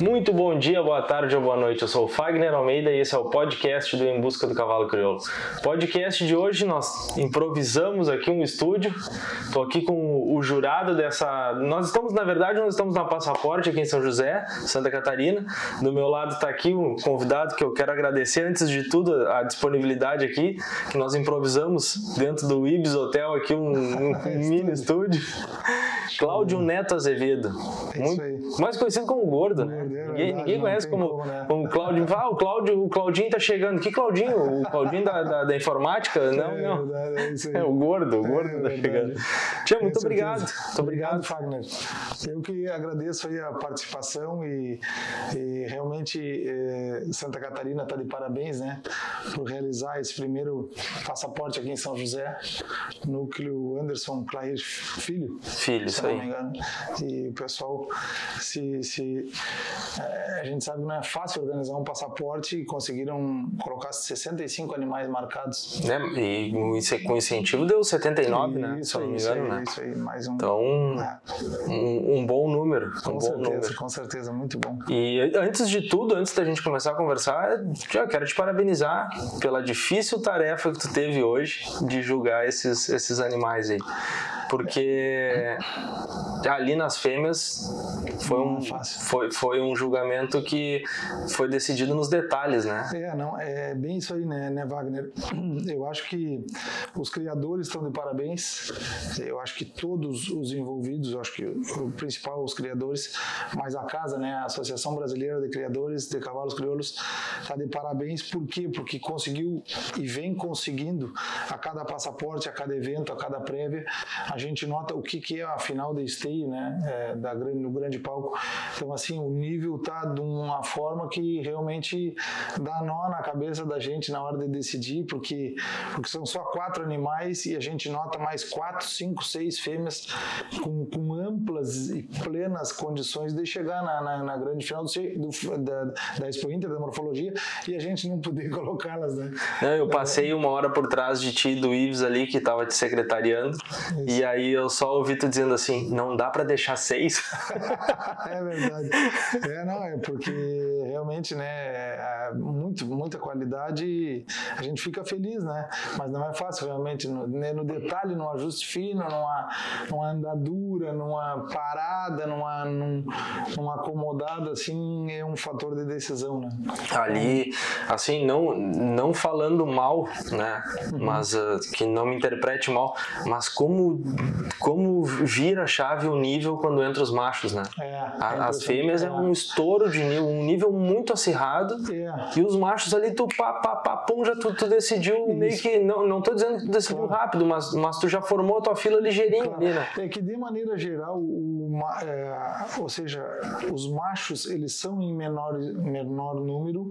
Muito bom dia, boa tarde ou boa noite. Eu sou o Fagner Almeida e esse é o podcast do Em Busca do Cavalo Crioulo. Podcast de hoje nós improvisamos aqui um estúdio. Estou aqui com o jurado dessa. Nós estamos, na verdade, nós estamos na Passaporte aqui em São José, Santa Catarina. Do meu lado está aqui um convidado que eu quero agradecer antes de tudo a disponibilidade aqui, que nós improvisamos dentro do Ibis Hotel aqui um, um mini estúdio. Cláudio Neto Azevedo. É Muito, mais conhecido como Gordo, né? Gordo, é ninguém, verdade, ninguém conhece como, como, né? como Cláudio. Ah, o Cláudio, o Claudinho tá chegando. Que Claudinho? O Claudinho da, da, da informática? Não, É não. verdade, é. É o gordo, o É gordo tá verdade. chegando. Tia, muito obrigado. Muito obrigado. Fagner. Eu que agradeço aí a participação e, e realmente eh, Santa Catarina está de parabéns, né, por realizar esse primeiro passaporte aqui em São José, núcleo Anderson Clair Filho. Filho, isso aí. E o pessoal, se, se a gente sabe que não é fácil organizar um passaporte e conseguiram colocar 65 animais marcados. Né? E com ince- com incentivo deu 79, né? Se Isso aí, isso engano, aí, né? isso aí, mais um. Então, É. um, um bom número. Um Com bom certeza, número. com certeza, muito bom. E antes de tudo, antes da gente começar a conversar, já quero te parabenizar pela difícil tarefa que tu teve hoje de julgar esses, esses animais aí. Porque ali nas fêmeas foi um, é fácil. foi, foi um julgamento que foi decidido nos detalhes, né? É, não, é bem isso aí, né, né, Wagner? Eu acho que os criadores estão de parabéns. Eu acho que todos os envolvidos, eu acho que o principal os criadores, mas a casa, né, a Associação Brasileira de Criadores de Cavalos Crioulos está de parabéns. Por quê? Porque conseguiu e vem conseguindo a cada passaporte, a cada evento, a cada prévia, a gente nota o que que é a final de esteio, né, é, da grande no grande palco. Então assim, o nível tá de uma forma que realmente dá nó na cabeça da gente na hora de decidir, porque porque são só quatro animais e a gente nota mais quatro, cinco, seis fêmeas com, com amplas e plenas condições de chegar na, na, na grande final do, do- da, da Expo Inter, da morfologia, e a gente não poder colocá-las, né? Não, eu passei uma hora por trás de ti do Ives ali que tava te secretariando e aí eu só ouvi tu dizendo assim, não dá pra deixar seis. é verdade. É, não, é porque realmente, né, é muito, muita qualidade, a gente fica feliz, né? Mas não é fácil realmente, no, né, no detalhe, num ajuste fino, numa, numa andadura, numa parada, numa, num, numa acomodada, assim, é um fator de decisão, né? ali, assim, não, não falando mal, né? Mas ah, que não me interprete mal, mas como, como vira a chave o nível quando entra os machos, né? É, é as fêmeas é um estouro de nível, um nível muito acirrado. É. E os machos ali, tu pá, pá, pá, pum, já tu, tu decidiu meio que. Não, não tô dizendo que tu decidiu rápido, mas, mas tu já formou a tua fila ligeirinho ali, né? É que de maneira geral, o, é, ou seja, os machos eles são em menor, menor número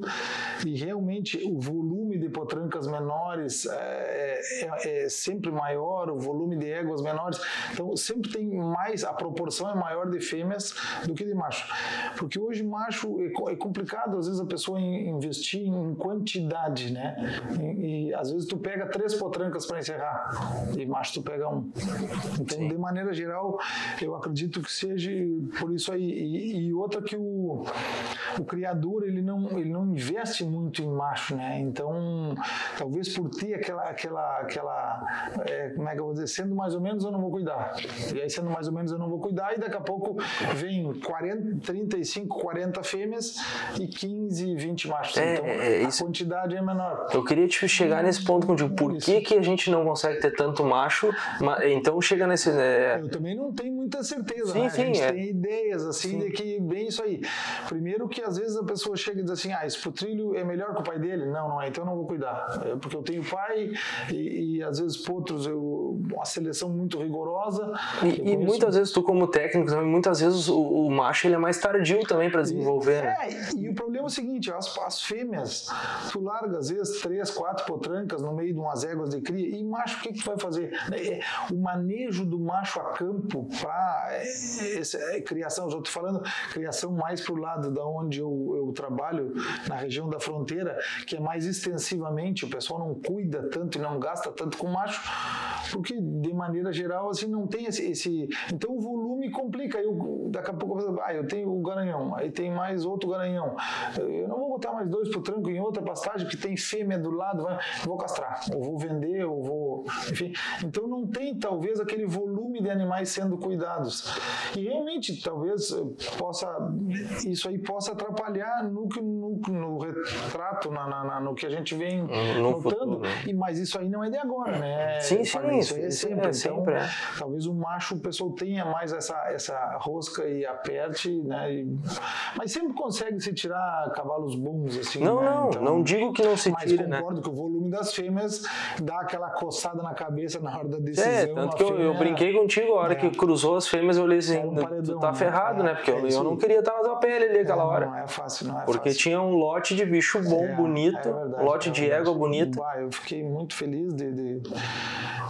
e realmente o volume de potrancas menores é, é- é sempre maior, o volume de éguas menores. Então sempre tem mais, a proporção é maior de fêmeas do que de macho. Porque hoje macho é, co- é complicado, às vezes a pessoa in- investir em quantidade, né? E, e, às vezes tu pega três potrancas para encerrar e macho tu pega um. Então, de maneira geral, eu acredito que seja por isso aí. E, e outra que o, o criador ele não ele não investe muito em macho, né? Então, talvez por ter aquela aquela aquela é, como é que eu vou dizer, sendo mais ou menos eu não vou cuidar. E aí sendo mais ou menos eu não vou cuidar e daqui a pouco vem 40, 35, 40 fêmeas e 15, 20 machos. É, então, é, a isso- quantidade é menor. Eu queria tipo, chegar nesse ponto contigo. Por que, que a gente não consegue ter tanto macho? Ma- Então chega nesse. é, Eu também não tenho muita certeza, Sim, né? sim, a gente é. tem ideias, assim, de que bem isso aí. Primeiro que às vezes a pessoa chega e diz assim, ah, esse potrilho é melhor que o pai dele? Não, não é, então eu não vou cuidar. É porque eu tenho pai e, e às vezes potros, eu, uma seleção muito rigorosa. E, e muitas vezes tu como técnico também, muitas vezes o, o macho ele é mais tardio também para desenvolver, né? É, e o problema é o seguinte, as, as fêmeas, tu larga às vezes três, quatro potrancas no meio de umas éguas de cria, e macho, o que, que tu vai fazer? É, O manejo do macho a campo para criação, eu já estou falando criação mais para o lado da onde eu, eu trabalho, na região da fronteira, que é mais extensivamente, o pessoal não cuida tanto e não gasta tanto com macho, porque de maneira geral assim não tem esse, esse então o volume complica. Eu daqui a pouco ah, eu tenho o garanhão, aí tem mais outro garanhão. Eu não vou botar mais dois pro tranco em outra pastagem que tem fêmea do lado, vai, vou castrar, ou vou vender, ou vou, enfim. Então não tem talvez aquele volume de animais sendo cuidados. E realmente talvez possa isso aí possa atrapalhar no, no, no retrato, na, na, no que a gente vem no notando. Futuro, né? E mas isso aí não é de agora, né? Sim, sim, isso é sempre. É, então, sempre é. talvez o macho o pessoal tenha mais essa essa rosca e aperte, né? E, mas sempre consegue se tirar cavalos bons assim. Não, né? não, então, não digo que não se tire, mas concordo né? que o volume das fêmeas dá aquela coçada na cabeça na hora da decisão. É, tanto que eu, eu, brinquei contigo a hora é. que cruzou as fêmeas, eu olhei assim, um paredão, tu tá né? ferrado, né? Porque eu, é eu não queria estar na tua pele ali aquela hora. Não é fácil, não é Porque fácil. tinha um lote de bicho bom, é, bonito, é verdade, um lote de égua bonita. eu fiquei muito feliz de, de,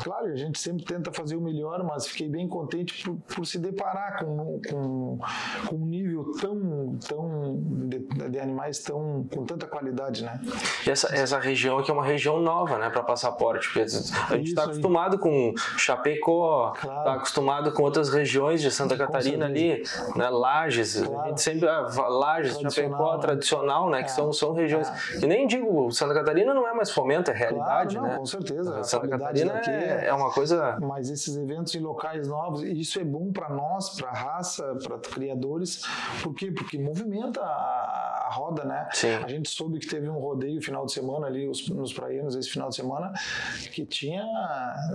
Claro, a gente sempre tenta fazer o melhor, mas fiquei bem contente por, por se deparar com, com, com, um nível tão, tão de, de, animais tão com tanta qualidade, né? E essa, essa região aqui é uma região nova, né, para passaporte, porque a gente está acostumado com Chapecó, está claro. acostumado com outras regiões de Santa Catarina ali, né, Lages, claro. a gente sempre ah, Lages, Chapecó, né? tradicional, né, que é. são, são regiões. É. E nem digo, Santa Catarina não é mais fomento, é realidade, claro, não, né? Com certeza. Santa Catarina é, é uma coisa. Mas esses eventos em locais novos, isso é bom para nós, para a raça, para criadores. Por quê? Porque movimenta a, a roda, né? Sim. A gente soube que teve um rodeio final de semana ali, os, nos praianos, esse final de semana, que tinha.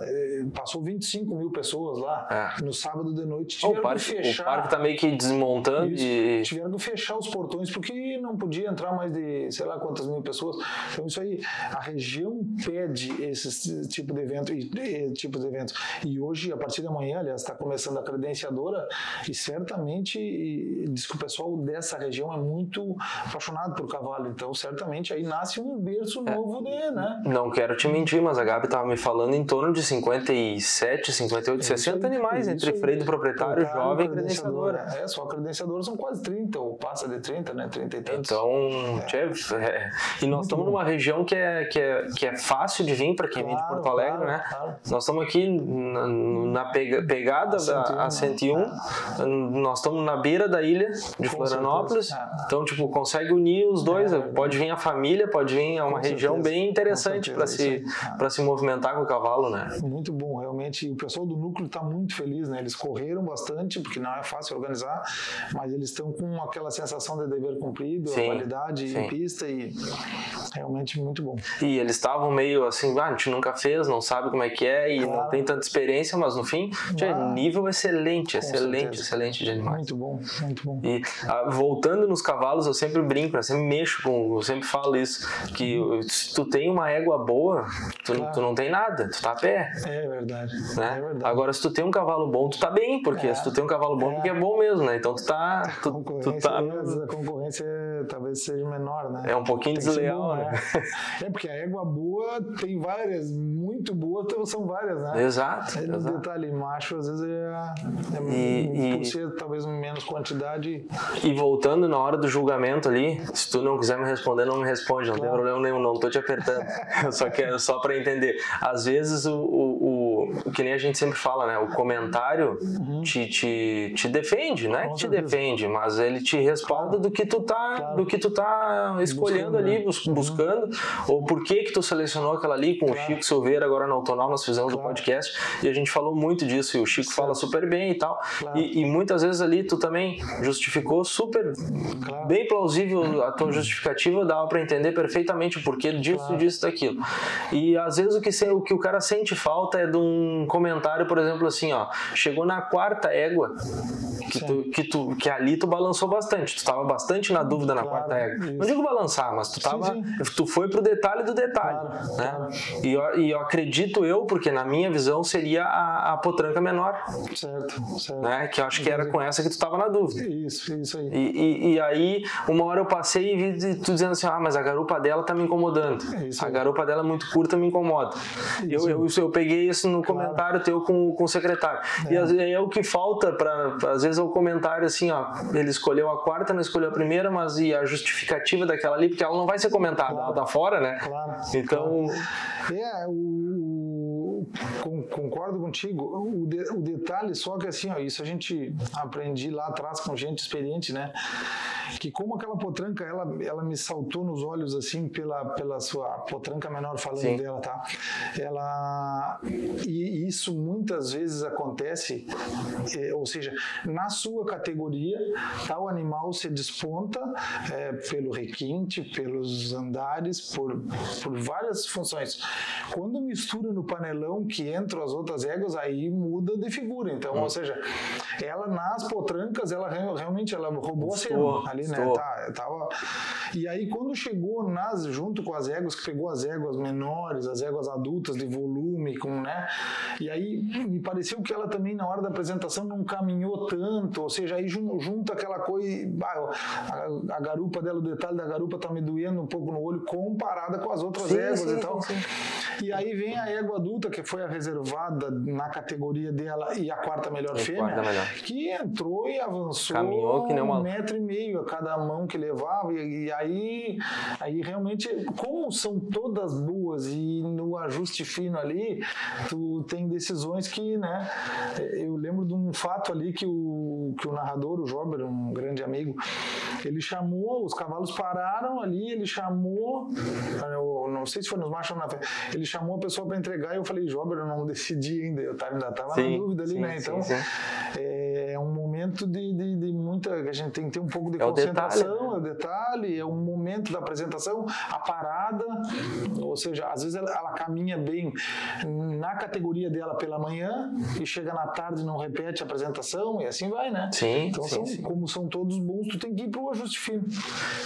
Eh, passou 25 mil pessoas lá. É. No sábado de noite. Tiveram o parque, que fechar. O parque tá meio que desmontando isso, e. Tiveram que fechar os portões porque não podia entrar mais de sei lá quantas mil pessoas. Então, isso aí, a região pede esse tipo de evento e, e tipo de eventos. E hoje, a partir de amanhã, aliás, está começando a credenciadora e certamente e, diz que o pessoal dessa região é muito apaixonado por cavalo. Então, certamente aí nasce um berço é. novo de, né? Não quero te mentir, mas a Gabi estava me falando em torno de 57, 58, é 60 aí, animais entre freio do proprietário, jovem e credenciadora. É, só a credenciadora são quase 30, ou passa de 30, né? 30 e tantos. Então, é. é. e nós estamos numa região que é, que é, que é fácil de vir para quem claro, vem de Porto Alegre, claro, né? Claro. Nós estamos aqui na, na pegada a 101, a 101 é. nós estamos na beira da ilha de Com Florianópolis, é. então, tipo, consegue unir os dois, é, pode vir a família, pode vir a uma região certeza. bem interessante para se, se movimentar com o cavalo, né? Muito bom, realmente, o pessoal do núcleo está muito feliz, né? Eles correram bastante, porque não é fácil organizar, mas eles estão com aquela sensação de dever cumprido, sim, a qualidade sim. em pista e realmente muito bom. E eles estavam meio assim, ah, a gente nunca fez, não sabe como é que é e claro. não tem tanta experiência, mas no fim, ah, nível excelente, excelente, certeza. excelente de animais. Muito bom, muito bom. E ah, voltando nos cavalos, eu sempre brinco, eu sempre mexo com, eu sempre falo isso, que se tu tem uma égua boa, tu, claro. tu não tem nada, tu tá a pé. É verdade, né? é. Agora, se tu tem um cavalo bom, tu tá bem, porque é. se tu tem um cavalo bom, é. porque é bom mesmo, né? Então tu tá... Tu, tu tá... A concorrência talvez seja menor, né? É um pouquinho tem desleal, bom, né? É. é porque a égua boa tem várias, muito boas, então são várias, né? Exato. Aí, no exato. detalhe, macho às vezes é, é e, por ser talvez menos quantidade. E voltando na hora do julgamento ali, se tu não quiser me responder, não me responde, não claro. tem problema nenhum, não tô te apertando. só que só para entender. Às vezes o, o, que nem a gente sempre fala, né? O comentário uhum. te, te, te defende, não é que te defende, mas ele te respalda claro. do que tu tá, claro. do que tu tá escolhendo buscando, ali, bus, uhum. buscando, ou por que que tu selecionou aquela ali com o Chico Silveira agora na Autonal, nós fizemos o podcast e a gente falou muito disso e o Chico certo. fala super bem e tal. Claro. E, e, muitas vezes ali tu também justificou super claro. bem plausível a tua justificativa, dava para entender perfeitamente o porquê disso, claro. disso, daquilo. E às vezes o que, o que o cara sente falta é de um comentário, por exemplo, assim, ó, chegou na quarta égua que, tu, que, tu, que ali tu balançou bastante, tu tava bastante na dúvida na quarta égua. Isso. Não digo balançar, mas tu tava, sim, sim. tu foi pro detalhe do detalhe, né? E, eu, e eu acredito eu, porque na minha visão seria a, a potranca menor. Certo, certo. Né? Que eu acho que era com essa que tu tava na dúvida. Isso, isso aí. E, e, e aí, uma hora eu passei e vi tu dizendo assim, ah, mas a garupa dela tá me incomodando. É a garupa dela é muito curta, me incomoda. Eu, eu, eu, peguei isso no claro. Comentário teu com, com o secretário. É. E aí é o que falta para às vezes é o comentário assim, ó, ele escolheu a quarta, não escolheu a primeira, mas e a justificativa daquela ali, porque ela não vai ser comentada, claro. ela tá fora, né? Claro. Então, claro. é o concordo contigo. O, de, o detalhe só que assim, ó, isso a gente aprendi lá atrás com gente experiente, né? Que como aquela potranca, ela, ela me saltou nos olhos assim pela, pela sua potranca menor falando Sim. dela, tá? Ela e isso muitas vezes acontece, é, ou seja, na sua categoria, tal animal se desponta é, pelo requinte, pelos andares, por, por várias funções. Quando mistura no panelão que entram as outras éguas, aí muda de figura. Então, hum. ou seja, ela nas potrancas, ela realmente ela roubou a cena ali, né? Estou. Tá, tava... E aí quando chegou nas, junto com as éguas, que pegou as éguas menores, as éguas adultas de volume, com, né? E aí me pareceu que ela também na hora da apresentação não caminhou tanto, ou seja, aí junta aquela coisa, a, a, garupa dela, o detalhe da garupa tá me doendo um pouco no olho comparada com as outras sim, éguas sim, e tal. Sim, e aí vem a égua adulta, que foi a reservada na categoria dela e a quarta melhor fêmea, quarta melhor. que entrou e avançou Caminhou que nem uma... um metro e meio a cada mão que levava, e, e aí, aí realmente, como são todas boas e no ajuste fino ali, tu tem decisões que, né, eu lembro de um fato ali que o, que o narrador, o Jober, um grande amigo, ele chamou, os cavalos pararam ali, ele chamou, eu não sei se foi nos machos ou na ele chamou a pessoa para entregar e eu falei, Jober, eu não decidi ainda, eu ainda estava na dúvida ali, sim, né, então sim, sim. É, momento de, de, de, muita, que a gente tem que ter um pouco de é concentração, o detalhe, né? é o detalhe, é um momento da apresentação, a parada, ou seja, às vezes ela, ela caminha bem na categoria dela pela manhã e chega na tarde e não repete a apresentação e assim vai, né? Sim. Então, sim, são, sim. como são todos bons, tu tem que ir pro ajuste fino.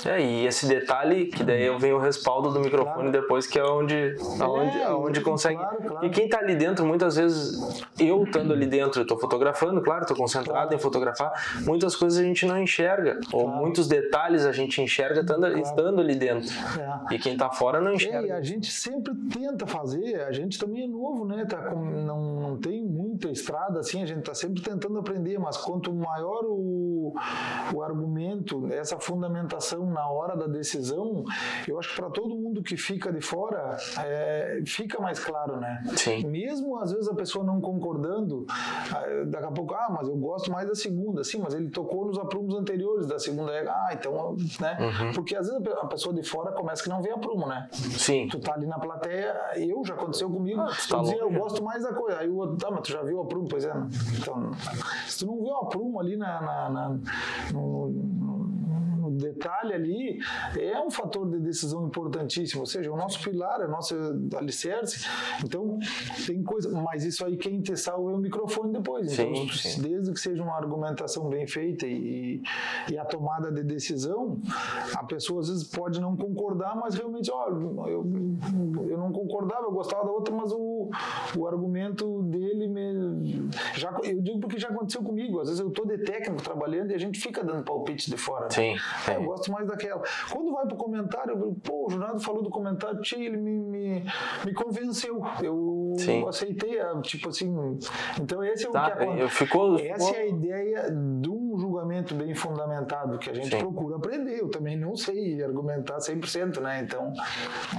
É, e esse detalhe, que daí eu venho o respaldo do microfone claro. depois, que é onde, aonde, é, aonde consegue. Claro, claro. E quem tá ali dentro, muitas vezes, eu estando ali dentro, eu tô fotografando, claro, tô concentrado em fotografar, muitas coisas a gente não enxerga, ou muitos detalhes a gente enxerga estando, estando ali dentro. É. E quem tá fora não enxerga. É, a gente sempre tenta fazer, a gente também é novo, né? Tá com, não, não tem muita estrada assim, a gente tá sempre tentando aprender, mas quanto maior o, o argumento, essa fundamentação na hora da decisão, eu acho que para todo mundo que fica de fora, é, fica mais claro, né? Sim. Mesmo às vezes a pessoa não concordando, ah, daqui a pouco, ah, mas eu gosto mais da segunda, sim, mas ele tocou nos aprumos anteriores da segunda, ah, então, né? Uhum. Porque às vezes a pessoa de fora começa que não vê aprumo, né? Sim. Tu tá ali na plateia, eu já aconteceu comigo, ah, tu tá dizia, eu gosto mais da coisa, aí o outro, tá, mas tu já viu o aprumo? Pois é, então, se tu não vê o aprumo ali na, na, na no, no detalhe ali é um fator de decisão importantíssimo, ou seja, o nosso pilar, o nosso alicerce. Então, tem coisa, mas isso aí quem te salva é o microfone depois. Então, sim, sim. desde que seja uma argumentação bem feita e, e a tomada de decisão, a pessoa às vezes pode não concordar, mas realmente, ó, eu, eu não concordava, eu gostava da outra, mas o, o argumento dele me. Já, eu digo porque já aconteceu comigo, às vezes eu tô de técnico trabalhando e a gente fica dando palpite de fora. Né? Sim. É, eu gosto mais daquela. Quando vai pro comentário, eu, pô, o Jornado falou do comentário, tchê, ele me, me, me convenceu. Eu Sim. aceitei, tipo assim. Então esse é o tá, que acontece. Ficou, Essa é a ideia de um julgamento bem fundamentado que a gente Sim. procura aprender. Eu também não sei argumentar 100%, né? Então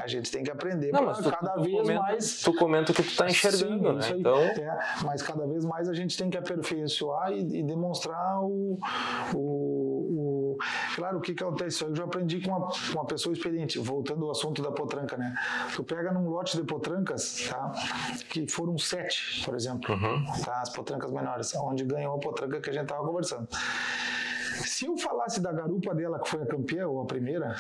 a gente tem que aprender não, tu, cada tu vez comenta, mais. Tu comenta o que tu tá enxergando, Sim, né? Então... É, mas cada vez mais a gente tem que aperfeiçoar e, e demonstrar o, o, o Claro, o que, que acontece? Eu já aprendi com uma, uma pessoa experiente, voltando ao assunto da potranca, né? Tu pega num lote de potrancas, tá? Que foram sete, por exemplo, uhum. tá? As potrancas menores, onde ganhou a potranca que a gente tava conversando. Se eu falasse da garupa dela, que foi a campeã ou a primeira,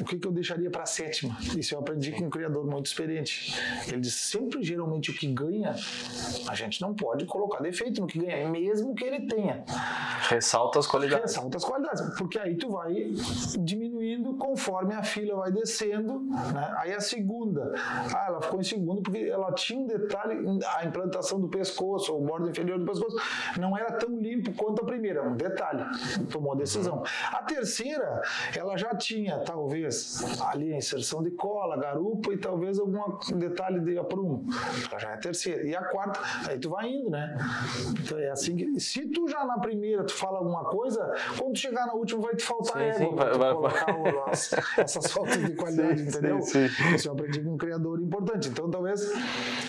o que, que eu deixaria para a sétima? Isso eu aprendi com um criador muito experiente. Ele disse: sempre, geralmente, o que ganha, a gente não pode colocar defeito no que ganha, mesmo que ele tenha. Ressalta as qualidades. Ressalta as qualidades, porque aí tu vai diminuindo conforme a fila vai descendo. Né? Aí a segunda, ah, ela ficou em segundo porque ela tinha um detalhe, a implantação do pescoço, o bordo inferior do pescoço, não era tão limpo quanto a primeira, um detalhe tomou a decisão. A terceira, ela já tinha, talvez, ali a inserção de cola, garupa e talvez algum detalhe de aprumo. Ela já é a terceira. E a quarta, aí tu vai indo, né? Então é assim que, se tu já na primeira tu fala alguma coisa, quando tu chegar na última vai te faltar sim, égua. Sim, vai, vai, colocar essas faltas de qualidade, sim, entendeu? Sim, sim. Isso eu aprendi com um criador importante. Então, talvez,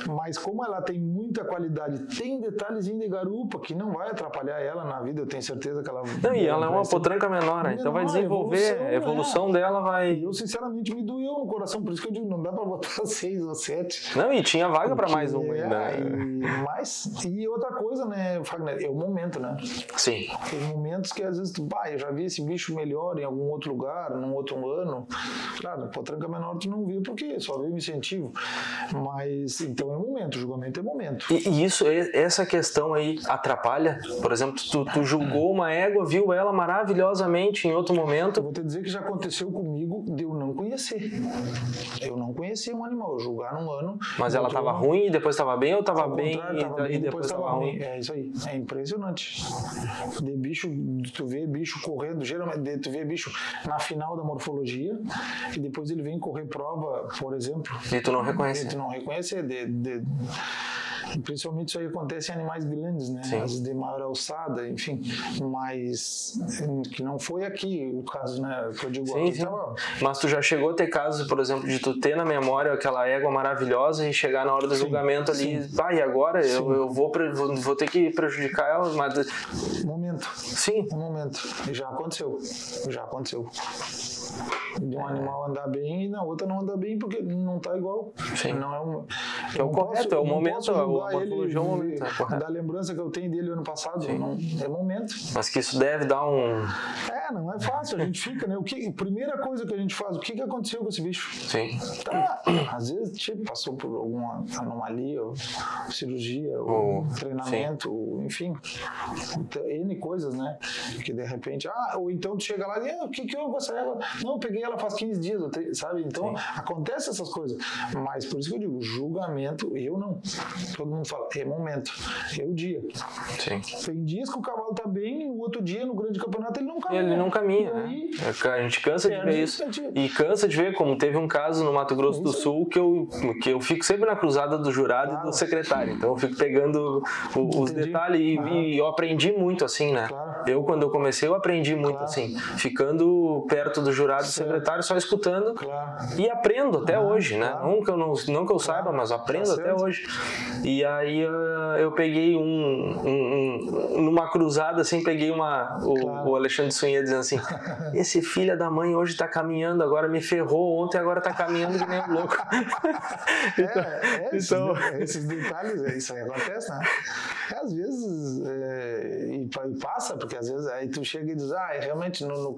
mas como ela tem muita qualidade, tem detalhezinho de garupa que não vai atrapalhar ela na vida, eu tenho certeza que ela. Não, e ela é uma potranca menor, né? então vai desenvolver, a evolução, a evolução é. dela vai. Eu, sinceramente, me doeu no coração, por isso que eu digo, não dá pra botar seis ou sete. Não, e tinha vaga para mais um ainda. É, e, mais, e outra coisa, né, Fagner, é o momento, né? Sim. Tem momentos que às vezes tu, bah, eu já vi esse bicho melhor em algum outro lugar, num outro ano. Claro, potranca menor tu não viu porque só viu incentivo. Mas então é momento, o julgamento é momento. E, e isso, essa questão aí atrapalha? Por exemplo, tu, tu julgou uma égua, viu ela maravilhosamente em outro momento. Eu vou te dizer que já aconteceu comigo de eu não conhecer. Eu não conhecia um animal, eu julgar num ano. Mas ela estava ruim e depois estava bem ou estava bem, tava e, depois estava ruim? É isso aí. É impressionante. De bicho, tu vê bicho correndo, geralmente tu vê bicho na final da morfologia e depois ele vem correr prova, por exemplo. E tu não reconhece. E tu não reconhece de, de Principalmente isso aí acontece em animais grandes, né? As de maior alçada, enfim. Mas que não foi aqui o caso, né? Que eu digo sim, sim. Tava... Mas tu já chegou a ter casos, por exemplo, de tu ter na memória aquela égua maravilhosa e chegar na hora do sim, julgamento ali, sim. ah, e agora eu, eu vou, vou, vou ter que prejudicar ela, mas... Momento. Sim. Um momento. Já aconteceu. Já aconteceu de um animal andar bem e na outra não anda bem porque não está igual. Sim. Não é, um, é o correto, é o momento, é o morfologia é o momento. É da lembrança que eu tenho dele ano passado, não, é momento. Mas que isso deve dar um. É, não é fácil, a gente fica, né? O que, primeira coisa que a gente faz, o que, que aconteceu com esse bicho? Sim. Tá, às vezes tipo, passou por alguma anomalia, ou cirurgia, ou treinamento, ou, enfim, N coisas, né? Que de repente, ah, ou então tu chega lá e ah, o que, que eu com essa égua? Não, eu peguei ela faz 15 dias, sabe? Então, Sim. acontece essas coisas. Mas por isso que eu digo, julgamento, eu não. Todo mundo fala, é momento, é o dia. Sim. Tem dias que o cavalo tá bem, o outro dia no grande campeonato ele não caminha. Ele não caminha. Aí, né? A gente cansa de ver isso. E cansa de ver, como teve um caso no Mato Grosso do Sul que eu, que eu fico sempre na cruzada do jurado claro. e do secretário. Então eu fico pegando o, os detalhes e, e, eu aprendi muito assim, né? Claro. Eu, quando eu comecei, eu aprendi muito assim, ficando perto do jurado e do secretário, só escutando e aprendo até hoje, né? Não que eu, não, não que eu saiba, mas aprendo tá até hoje. E aí uh, eu peguei um, um, um, numa cruzada assim, peguei uma o, o Alexandre Sunha dizendo assim: "Esse filho da mãe hoje tá caminhando, agora me ferrou ontem, agora tá caminhando que nem um louco". então, é, é, então... Esses, detalhes, é, isso aí acontece, né? Às vezes é, e, e, passa, porque às vezes aí tu chega e diz: "Ah, realmente no, no,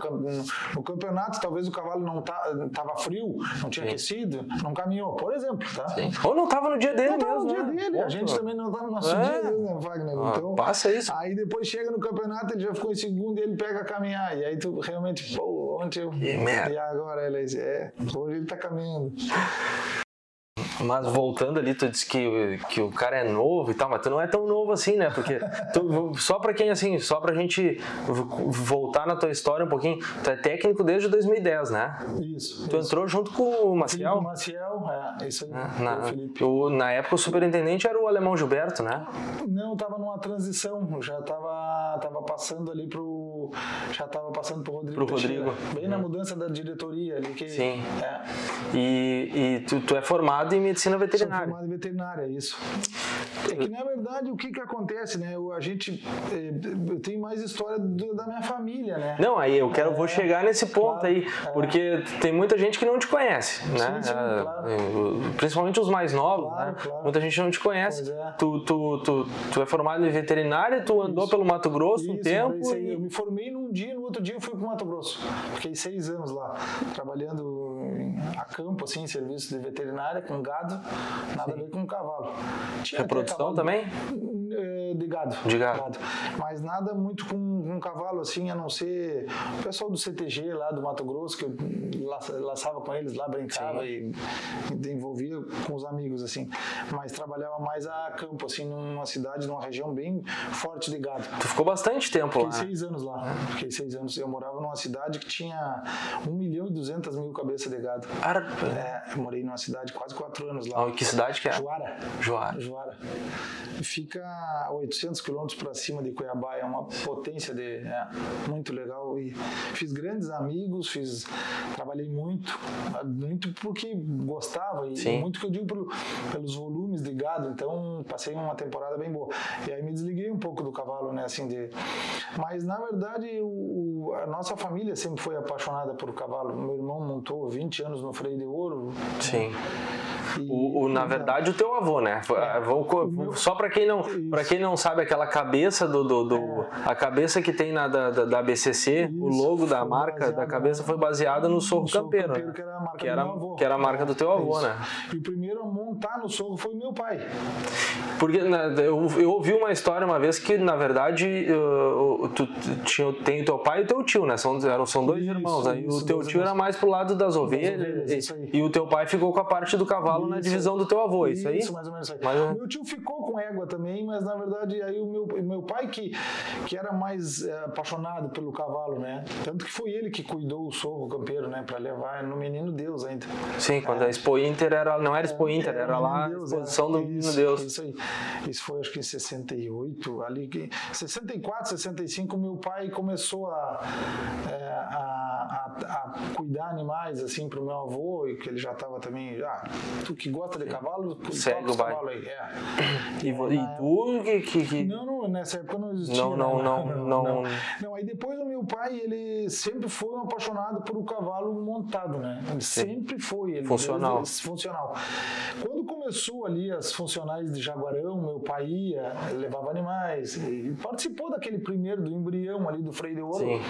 no, campeonato talvez o cavalo não tá tava frio, não tinha Sim. aquecido, não caminhou, por exemplo, tá? Sim. Ou não tava no dia dele não mesmo, no dia né? dele, a gente também não tá no nosso é. dia, né, Wagner? Ah, então, passa isso. Aí depois chega no campeonato, ele já ficou em segundo e ele pega a caminhar. E aí tu realmente, pô, ontem eu. E agora ele é, hoje ele tá caminhando. Mas voltando ali, tu disse que, que o cara é novo e tal, mas tu não é tão novo assim, né? Porque tu, só pra quem, assim, só pra gente voltar na tua história um pouquinho, tu é técnico desde 2010, né? Isso. Tu isso. entrou junto com o Maciel? Com o Maciel, é, isso aí. É, na, o, na época o superintendente era o alemão Gilberto, né? Não, tava numa transição, já tava, tava passando ali pro. Já tava passando pro Rodrigo. Pro Rodrigo. Bem hum. na mudança da diretoria ali. Que, Sim. É. E, e tu, tu é formado em medicina veterinária. Sou formado em veterinária, isso. É que na verdade o que que acontece, né? A gente eh, eu tenho mais história do, da minha família, né? Não, aí eu quero é, vou chegar nesse ponto claro, aí, é. porque tem muita gente que não te conhece, né? Sim, sim, é, claro. Principalmente os mais novos, claro, né? Muita gente não te conhece. É. Tu, tu, tu, tu é formado em veterinária, tu andou Isso. pelo Mato Grosso Isso, um tempo. e... Eu me formei num dia, no outro dia eu fui pro Mato Grosso. Fiquei seis anos lá, trabalhando a campo, assim, em serviço de veterinária, com gado, nada Sim. a ver com cavalo. Tinha Reprodução também? É, de gado. De gado. gado. Mas nada muito com, um cavalo, assim, a não ser o pessoal do CTG lá do Mato Grosso, que eu laçava com eles lá, brincava Sim. e envolvia com os amigos, assim. Mas trabalhava mais a campo, assim, numa cidade, numa região bem forte de gado. Tu ficou bastante tempo Fiquei lá? Fiquei seis anos lá. Fiquei seis anos. Eu morava numa cidade que tinha 1 milhão e 200 mil cabeças de gado. Ara... É, eu morei numa cidade quase quatro anos lá. Oh, que cidade que é? Juara. Juara. Juara. Fica a 800 quilômetros para cima de Cuiabá, é uma potência de é, muito legal e fiz grandes amigos, fiz trabalhei muito, muito porque gostava e Sim. muito que eu digo pelo, pelos volumes de gado, então passei uma temporada bem boa. E aí me desliguei um pouco do cavalo, né, assim de Mas na verdade o, a nossa família sempre foi apaixonada por cavalo. Meu irmão montou 20 anos no freio de ouro. Sim. O, o, na verdade, o teu avô, né? É, meu... Só para quem não para quem não sabe aquela cabeça do, do, do é. a cabeça que tem na da, da, da BCC, Isso, o logo da marca da cabeça foi baseada no Sorro Campeiro, campeiro que era a marca que era, que era a marca do teu avô, Isso. né? Primeiro a montar no Sorro foi meu pai. Porque né, eu, eu ouvi uma história uma vez que na verdade tu, tinha tem o teu pai e o teu tio, né? São eram são dois Isso, irmãos. Aí o teu tio irmãos. era mais pro lado das ovelhas, das ovelhas e, e o teu pai ficou com a parte do cavalo na divisão do teu avô, isso, isso aí? Isso, mais ou menos isso aí. Meu tio ficou com égua também, mas na verdade aí o meu, meu pai que, que era mais é, apaixonado pelo cavalo, né? Tanto que foi ele que cuidou o sorro campeiro, né? Para levar no Menino Deus ainda. Sim, quando é. a Expo Inter era, não era Expo é, Inter, era, lá Deus, a exposição do Menino Deus. Isso aí. Isso foi acho que em 68, ali que 64, 65 meu pai começou a, é, a, a, a cuidar animais assim para o meu avô e que ele já estava também já tu que gosta de cavalo, segue o cavalo aí. É. E, e tu que, que, que, Não, não, nessa época não existia. Não, não, não, não. Não, não. não aí depois o meu pai, ele sempre foi um apaixonado por o cavalo montado, né? Ele Sim. sempre foi. Ele, funcional. Ele, funcional. Quando começou ali as funcionais de Jaguarão, meu pai ia, levava animais, e participou daquele primeiro do embrião ali do freio de ouro. Sim.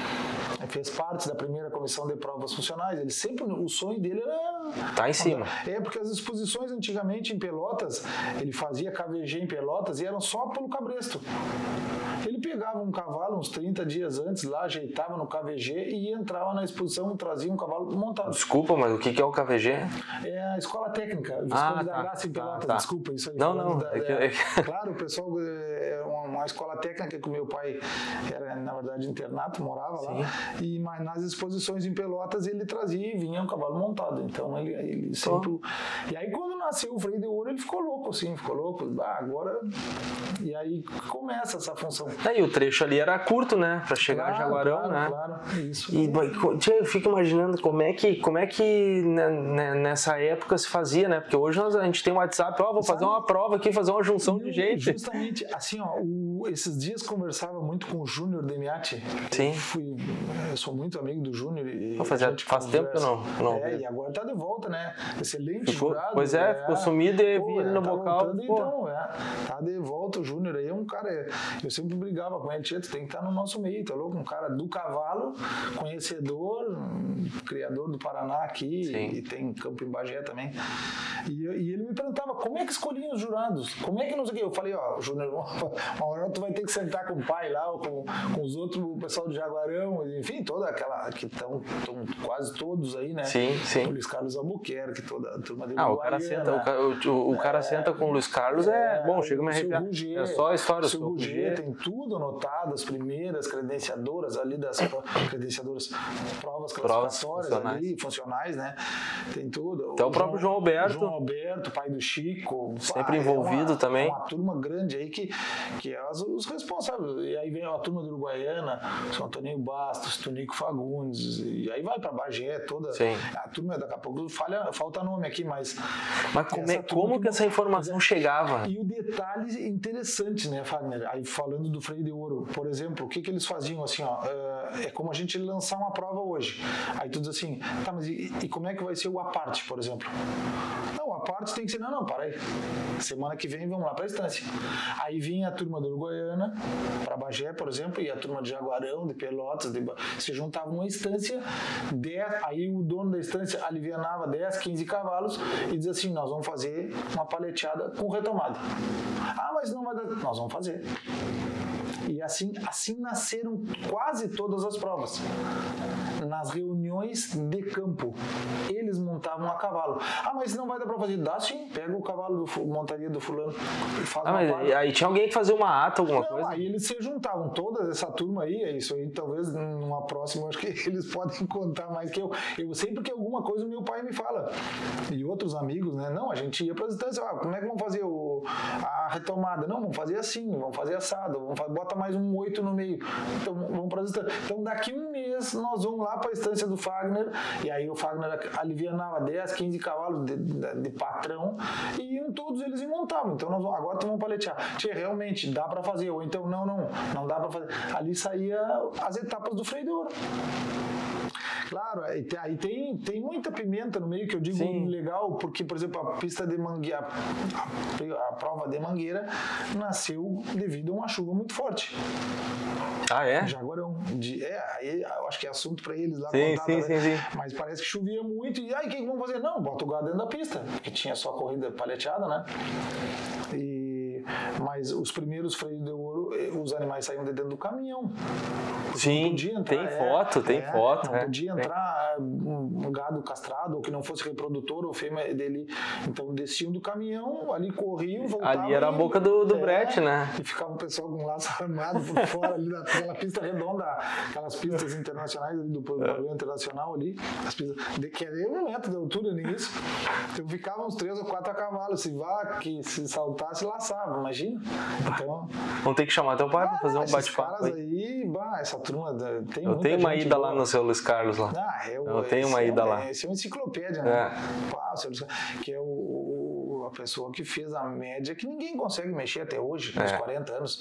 Fez parte da primeira comissão de provas funcionais. Ele sempre, o sonho dele era. Tá em cima. É, porque as exposições antigamente em Pelotas, ele fazia KVG em Pelotas e eram só pelo cabresto. Ele pegava um cavalo uns 30 dias antes lá, ajeitava no KVG e entrava na exposição, trazia um cavalo montado. Desculpa, mas o que é o KVG? É a escola técnica, ah, da tá, Graça em tá, Pelotas, tá, desculpa, isso aí. Não, não. Da, é que, é que... Claro, o pessoal, é uma, uma, escola técnica que o meu pai era, na verdade, internato, morava Sim. lá, e, mas nas exposições em Pelotas ele trazia e vinha um cavalo montado, então ele, ele sempre... E aí quando nasceu o freio de ouro, ele ficou louco, assim, ficou louco, ah, agora... E aí começa essa função. É, e o trecho ali era curto, né? Pra chegar claro, a Jaguarão, claro, né? Claro, isso. E eu fico imaginando como é que, como é que né, né, nessa época se fazia, né? Porque hoje nós, a gente tem um WhatsApp, ó, oh, vou Sabe? fazer uma prova aqui, fazer uma junção Não, de gente. Justamente, assim, ó, o, esses dias conversava muito com o Júnior Demiati. Sim. Eu, fui, eu sou muito amigo do Júnior. Faz, faz tempo que não, não. É, e agora tá de volta, né? Excelente ficou, jurado. Pois é, é, ficou sumido e vi ele no tá bocal. Voltando, então, é. Tá de volta o Júnior aí, é um cara. Eu sempre brigava com ele, Tieto, tem que estar no nosso meio, tá louco? Um cara do cavalo, conhecedor, criador do Paraná aqui, Sim. e tem campo em Bagé também. E, e, ele me perguntava como é que escolhiam os jurados, como é que não sei o que. Eu falei, ó, Júnior, uma hora tu vai ter que sentar com o pai lá, ou com, com os outros, o pessoal de Jaguarão, enfim, toda aquela, que estão quase todos aí, né? Sim, sim. O Luiz Carlos Albuquerque, toda a turma dele. Ah, o cara senta, o, o, o cara é, senta com o Luiz Carlos, é, é bom, chega a me arrepiar. É só a história. O Gugê tem tudo anotado, as primeiras credenciadoras ali das credenciadoras, provas classificatórias provas ali, funcionais, né? Tem tudo. Até o, o próprio João, Alberto. João Alberto, pai do Chico. Sempre envolvido é uma, também. É uma turma grande aí que, que é os, responsáveis. E aí vem a turma do Uruguaiana, São Antônio Bastos, Tonico Fagundes, e aí vai para Bagé, toda Sim. a turma, daqui a pouco falha, falta nome aqui, mas. Mas como, é, como que, essa informação chegava? E o detalhe interessante, né, Fagner? Aí falando do freio de ouro, por exemplo, o que, que eles faziam assim, ó, eh, é como a gente lançar uma prova hoje. Aí tu diz assim, tá, mas e, e como é que vai ser o aparte, por exemplo? Não, a parte tem que ser, não, não, para aí. Semana que vem vamos lá para a estância. Aí vinha a turma do Uruguaiana, para Bagé, por exemplo, e a turma de Jaguarão, de Pelotas, de... se juntavam uma estância, 10, aí o dono da estância alivianava 10, 15 cavalos e dizia assim, nós vamos fazer uma paleteada com retomada. Ah, mas não vai dar. Nós vamos fazer. E assim, assim nasceram quase todas as provas. Nas reuniões de campo, eles montavam a cavalo. Ah, mas não vai dar para fazer. Dá sim, pega o cavalo do montaria do fulano e faz ah, uma mas Aí tinha alguém que fazia uma ata, alguma não, coisa? Aí eles se juntavam, toda essa turma aí, é isso aí, talvez numa próxima, acho que eles podem contar mais que eu. Eu sempre que alguma coisa meu pai me fala. E outros amigos, né? Não, a gente ia para as instâncias, ah, como é que vamos fazer o a retomada. Não, vamos fazer assim, vamos fazer assado, vamos fazer, bota mais um oito no meio. Então, vamos para Então, daqui um mês, nós vamos lá para a estância do Fagner, e aí o Fagner alivianava 10, 15 cavalos de, de, de patrão, e iam todos eles e montavam. Então, nós, agora vamos paletear. Tchê, realmente, dá para fazer, ou então, não, não, não dá para fazer. Ali saía as etapas do ouro. Claro, aí tem, tem muita pimenta no meio que eu digo Sim. legal, porque, por exemplo, a pista de mangueira, a, a prova de mangueira nasceu devido a uma chuva muito forte. Ah, é? Jaguarão. De, é, aí eu acho que é assunto para eles lá. Sim, sim, né? sim, sim, Mas parece que chovia muito. E aí, o que, vão fazer? Não, bota o gado dentro da pista, que tinha só corrida paleteada, né? E, mas os primeiros freios de os animais saíam de dentro do caminhão. Sim, entrar, tem é, foto, tem é, foto. Não é, podia entrar um gado castrado ou que não fosse reprodutor ou fêmea dele. Então desciam do caminhão, ali corriam, voltavam. Ali era a boca do, do é, brete, né? E ficava o pessoal com um laço armado por fora ali naquela pista redonda, aquelas pistas internacionais ali do programa internacional ali, as pistas, de, que era um metro de altura nisso. Então ficavam uns três ou quatro a cavalo. Se vá que se saltasse, laçava, imagina. Então. Vamos ter que chamar teu pai ah, para fazer um bate-papo. caras aí, bah, essa turma tem Eu tenho uma ida boa. lá no seu Luiz Carlos lá. Ah, eu, eu tenho uma ida é, lá. Esse é uma enciclopédia, né? É. Pá, que é o, a pessoa que fez a média que ninguém consegue mexer até hoje, nos é. 40 anos,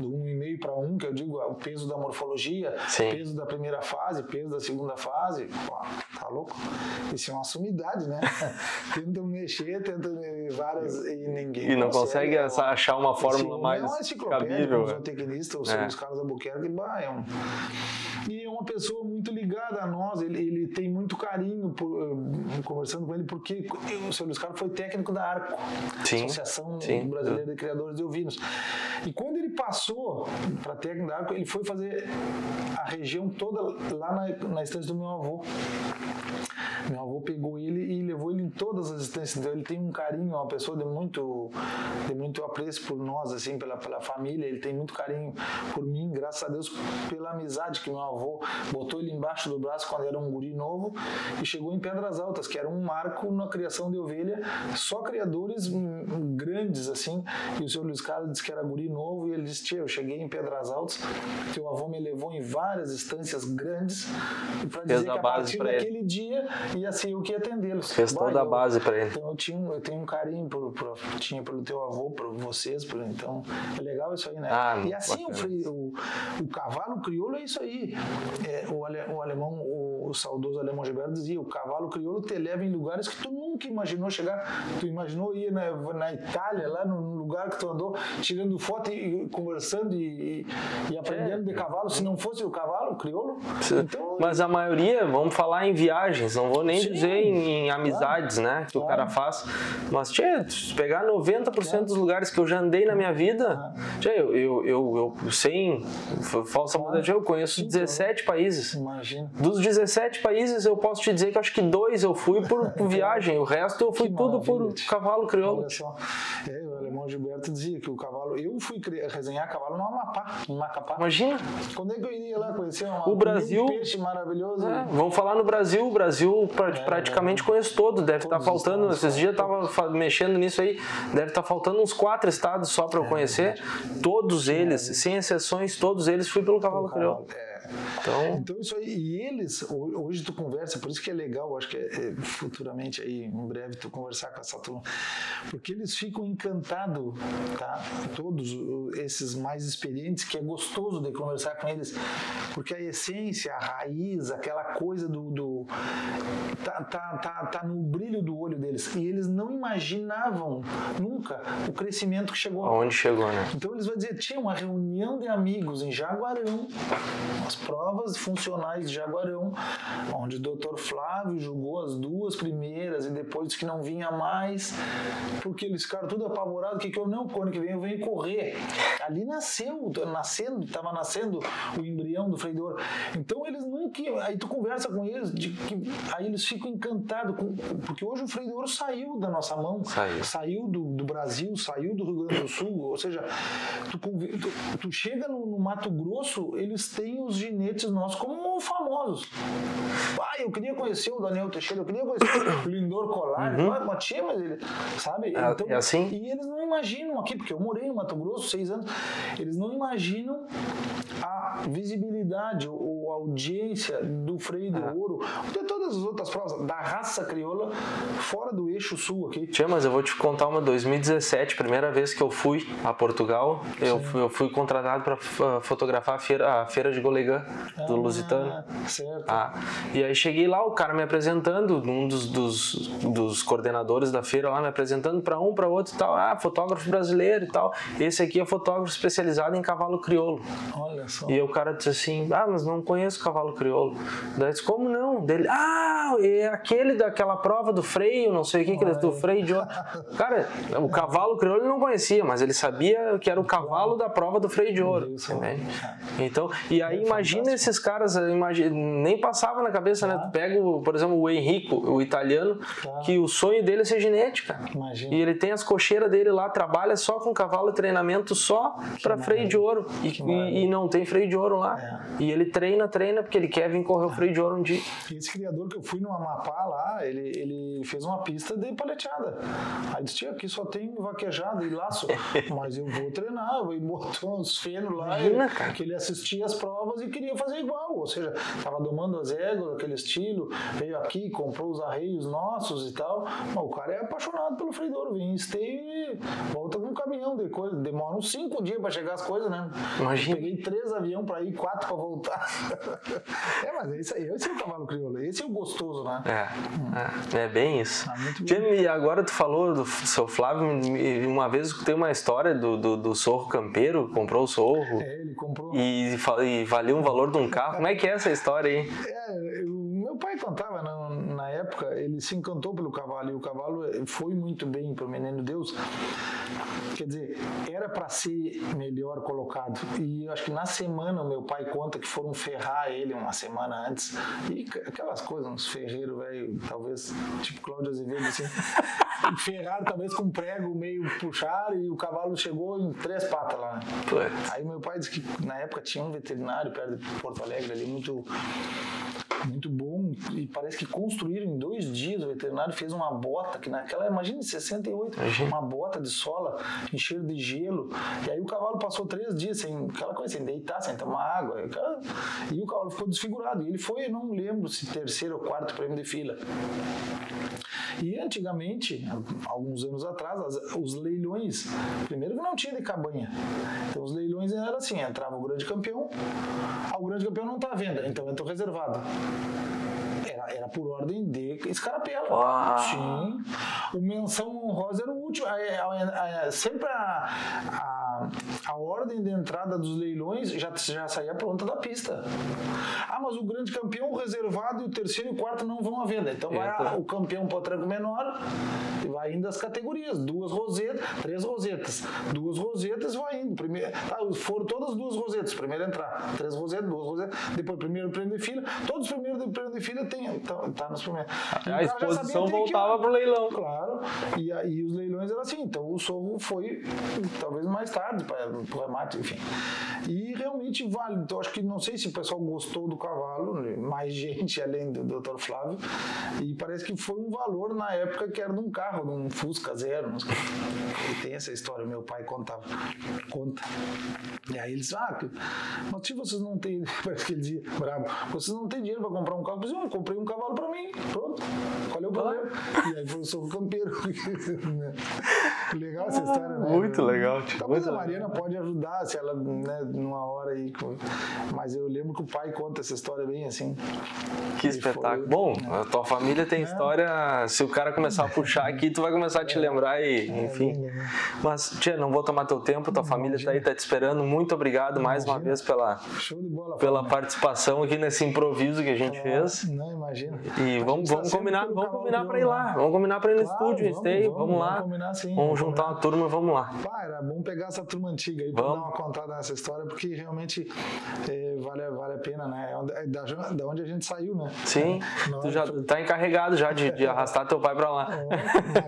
do 1,5 para 1, que eu digo, o peso da morfologia, Sim. peso da primeira fase, peso da segunda fase. Tá louco? Isso é uma sumidade, né? tentam mexer, tentam várias e ninguém. E não consegue, consegue achar uma fórmula assim, mais. Não é enciclopédia, cabível, o zootecnista, é. os caras da Albuquerque, bah, é um e é uma pessoa muito ligada a nós. Ele, ele tem muito carinho por, uh, conversando com ele, porque o seu Luiz Carlos foi técnico da ARCO, sim, Associação sim. Brasileira de Criadores de Ovinos. E quando ele passou para técnico da ARCO, ele foi fazer a região toda lá na, na estância do meu avô. Meu avô pegou ele e levou ele em todas as instâncias. Então ele tem um carinho, uma pessoa de muito, de muito apreço por nós, assim, pela, pela família. Ele tem muito carinho por mim, graças a Deus, pela amizade que meu avô botou ele embaixo do braço quando era um guri novo e chegou em Pedras Altas, que era um marco na criação de ovelha, só criadores grandes, assim. E o senhor Luiz Carlos disse que era guri novo e ele disse: Tia, eu cheguei em Pedras Altas, teu avô me levou em várias instâncias grandes para dizer que a partir daquele dia ia ser eu que ia atendê-los. Fez toda a base para ele. Então eu, tinha, eu tenho um carinho por, por, tinha pelo teu avô, por vocês, por, então é legal isso aí, né? Ah, e assim o, o, o, cavalo crioulo é isso aí. É, o, ale, o alemão, o, o, saudoso alemão Gilberto dizia: o cavalo crioulo te leva em lugares que tu nunca imaginou chegar. Tu imaginou ir na, na Itália, lá no lugar que tu andou, tirando foto e, e conversando e, e, e aprendendo é. de cavalo. Se não fosse o cavalo, crioulo. Então, Mas a maioria, vamos falar em viagens, não vou nem Sim, dizer em, em amizades, claro, né? Que claro. o cara faz. Mas, tchê, pegar 90% claro. dos lugares que eu já andei na minha vida, tchê, eu, eu, eu, eu sem falsa modéstia, eu conheço 17 países. Imagina. Dos 17 países, eu posso te dizer que acho que dois eu fui por, por viagem, o resto eu fui que tudo por cavalo crioulo. Olha só, é, o alemão Gilberto dizia que o cavalo. Eu fui resenhar cavalo no Amapá, em Macapá. Imagina. Quando é que eu iria lá conhecer uma, o Brasil, um peixe maravilhoso? É, vamos falar no Brasil. O Brasil praticamente é, conheço todo. Deve estar tá faltando. Esses dias estava mexendo nisso aí. Deve estar tá faltando uns quatro estados só para eu é, conhecer. Todos eles, sem exceções, todos eles fui pelo cavalo crioulo. É. Então, então isso aí, e eles, hoje tu conversa, por isso que é legal, acho que é, é, futuramente aí, em breve, tu conversar com essa turma, porque eles ficam encantados, tá? Todos esses mais experientes, que é gostoso de conversar com eles, porque a essência, a raiz, aquela coisa do. do tá, tá, tá, tá no brilho do olho deles, e eles não imaginavam nunca o crescimento que chegou. Aonde chegou, né? Então eles vão dizer, tinha uma reunião de amigos em Jaguarão, as provas funcionais de Jaguarão, onde o Dr. Flávio julgou as duas primeiras e depois que não vinha mais, porque eles ficaram tudo apavorados, que, que eu não, quando que vem eu venho correr. ali nasceu, nascendo, estava nascendo o embrião do ouro. Então eles nunca. Aí tu conversa com eles, de que, aí eles ficam encantados, com, porque hoje o ouro saiu da nossa mão, Saiu. saiu do, do Brasil, saiu do Rio Grande do Sul. Ou seja, tu, tu, tu chega no, no Mato Grosso, eles têm os ginetes nossos como famosos. Ah, eu queria conhecer o Daniel Teixeira, eu queria conhecer o Lindor Colar, ah, mas tinha, mas ele, sabe? É- é assim? E eles não imaginam aqui, porque eu morei no Mato Grosso seis anos, eles não imaginam a visibilidade ou audiência do freio de ouro, de todas as outras provas, da raça crioula fora do eixo sul aqui. Tia, mas eu vou te contar uma 2017, primeira vez que eu fui a Portugal, eu fui, eu fui contratado para fotografar a feira, a feira de Golegã do Lusitano. Ah, certo. Ah, e aí cheguei lá, o cara me apresentando, um dos, dos, dos coordenadores da feira lá me apresentando para um, para outro e tal. Ah, fotógrafo brasileiro e tal. Esse aqui é fotógrafo especializado em cavalo crioulo. Olha só. E aí o cara disse assim: Ah, mas não conheço cavalo crioulo. Daí disse: Como não? Dele, ah, é aquele daquela prova do freio, não sei o que, que ele- do freio de ouro. Cara, o cavalo crioulo ele não conhecia, mas ele sabia que era o cavalo da prova do freio de ouro. Entende? Então, e aí imagina esses caras, imagina, nem passava na cabeça, né? Tu pega, por exemplo, o Henrico, o italiano, que o sonho dele é ser genética. Imagina. E ele tem as cocheiras dele lá, trabalha só com cavalo treinamento só para freio de ouro. E, e, e não tem freio de ouro lá. É. E ele treina, treina, porque ele quer vir correr o freio de ouro um dia. Esse criador que eu fui no Amapá lá, ele, ele fez uma pista de paleteada. Aí disse, tia, aqui só tem vaquejada e laço, mas eu vou treinar. E botou uns fenos lá, Imagina, ele- cara. que ele assistia as provas e queria fazer igual. Ou seja, tava domando as éguas, aquele estilo, veio aqui, comprou os arreios nossos e tal. Mas o cara é apaixonado pelo freio de ouro, vem em esteio e volta com um caminhão de coisa. Demora uns cinco dias para chegar as coisas, né? Imagina. Eu peguei três aviões para ir, quatro para voltar. é, mas é isso aí. Esse é o cavalo crioulo. Esse é o gostoso, né? É, é, é bem isso. Ah, muito bom. Tia, e agora tu falou do seu Flávio, uma vez tem uma história do, do, do sorro campeiro, comprou o sorro. É, ele comprou. E, e valeu um valor de um carro. Como é que é essa história aí? É, o meu pai contava na época, ele se encantou pelo cavalo e o cavalo foi muito bem para o menino Deus. Quer dizer, era para ser melhor colocado. E eu acho que na semana meu pai conta que foram ferrar ele uma semana antes. E aquelas coisas, uns ferreiros, velho, talvez, tipo Cláudio Azevedo, assim. ferraram talvez com um prego meio puxar e o cavalo chegou em três patas lá. né? Aí meu pai disse que na época tinha um veterinário perto de Porto Alegre ali, muito muito bom e parece que construíram em dois dias. O veterinário fez uma bota que naquela, imagina, em 68, Imagina. uma bota de sola encheram de gelo. E aí o cavalo passou três dias sem aquela coisa, sem deitar, sem tomar água. E o, cara- e o cavalo ficou desfigurado. E ele foi, eu não lembro se terceiro ou quarto prêmio de fila. E antigamente, alguns anos atrás, as- os leilões, primeiro que não tinha de cabanha. Então os leilões eram assim, entrava o grande campeão, ah, o grande campeão não está à venda, então entra o reservado. Era, era por ordem de escarapela. Uau. Sim. O menção honrosa era o último. A- a- a- sempre a, a, a ordem de entrada dos leilões já, já saía pronta da pista. Ah, mas o grande campeão, o reservado e o terceiro e o quarto não vão à venda. Então vai a- o campeão potranco menor e vai indo as categorias. Duas rosetas, três rosetas. Duas rosetas vai indo. Primeiro, tá, foram todas duas rosetas. Primeiro entrar. Três rosetas, duas rosetas. Depois primeiro prêmio de fila. Todos os primeiros prêmio de fila tem, tá, tá nos primeiros. E o A sabia exposição voltava hora. pro leilão. Claro. E aí os leilões eram assim. Então o sorro foi talvez mais tarde para o remate, enfim. E realmente vale. Então acho que não sei se o pessoal gostou do cavalo, né, mais gente além do Dr. Flávio. E parece que foi um valor na época que era de um carro, de um Fusca zero. E tem essa história, meu pai contava. Conta. E aí eles, ah, mas se vocês não têm, parece que ele dizia, bravo, vocês não têm dinheiro para comprar um carro, eu disse, "Não, eu comprei um cavalo para mim, pronto, qual é o problema? E aí foi o Sorro Campeiro. legal essa história, né? Muito legal, tio, Talvez muito a Mariana pode ajudar se ela, né, numa hora aí, mas eu lembro que o pai conta essa história bem assim. Que espetáculo. foi- Bom, a tua família tem história. Se o cara começar a puxar aqui, tu vai começar a te lembrar e, enfim. bem legal. Mas, tia, não vou tomar teu tempo, tua família tá aí, tá te esperando. Muito obrigado mais uma Imagina. vez pela, Show de bola. pela participação aqui nesse improviso que a gente fez. Não, imagina. E vamos, tá vamos sempre combinar, vamos combinar pra ir lá. né? Vamos combinar pra ir no Claro, estúdio, vamos, esteio, vamos, vamos lá. vamos combinar sim. Vamos Vamos juntar uma turma vamos lá. Pá, era bom pegar essa turma antiga aí para dar uma contada nessa história, porque realmente é, vale, vale a pena, né? É da, da onde a gente saiu, né? Sim, Não, tu já foi... tá encarregado já de, de arrastar teu pai para lá.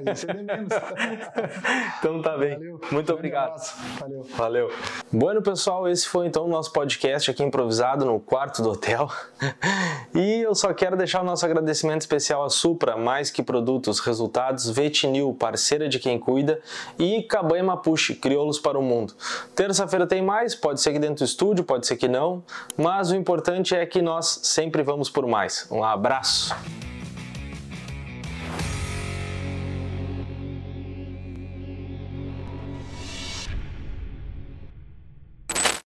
Mas isso é menos. então tá bem. Valeu. Muito obrigado. Valeu. Valeu. Bueno, pessoal, esse foi então o nosso podcast aqui improvisado no quarto do hotel. E eu só quero deixar o nosso agradecimento especial à Supra, mais que produtos, resultados, Vetinil, parceira de quem cuida, e Cabanha Mapuche, crioulos para o mundo. Terça-feira tem mais, pode ser que dentro do estúdio, pode ser que não, mas o importante é que nós sempre vamos por mais. Um abraço!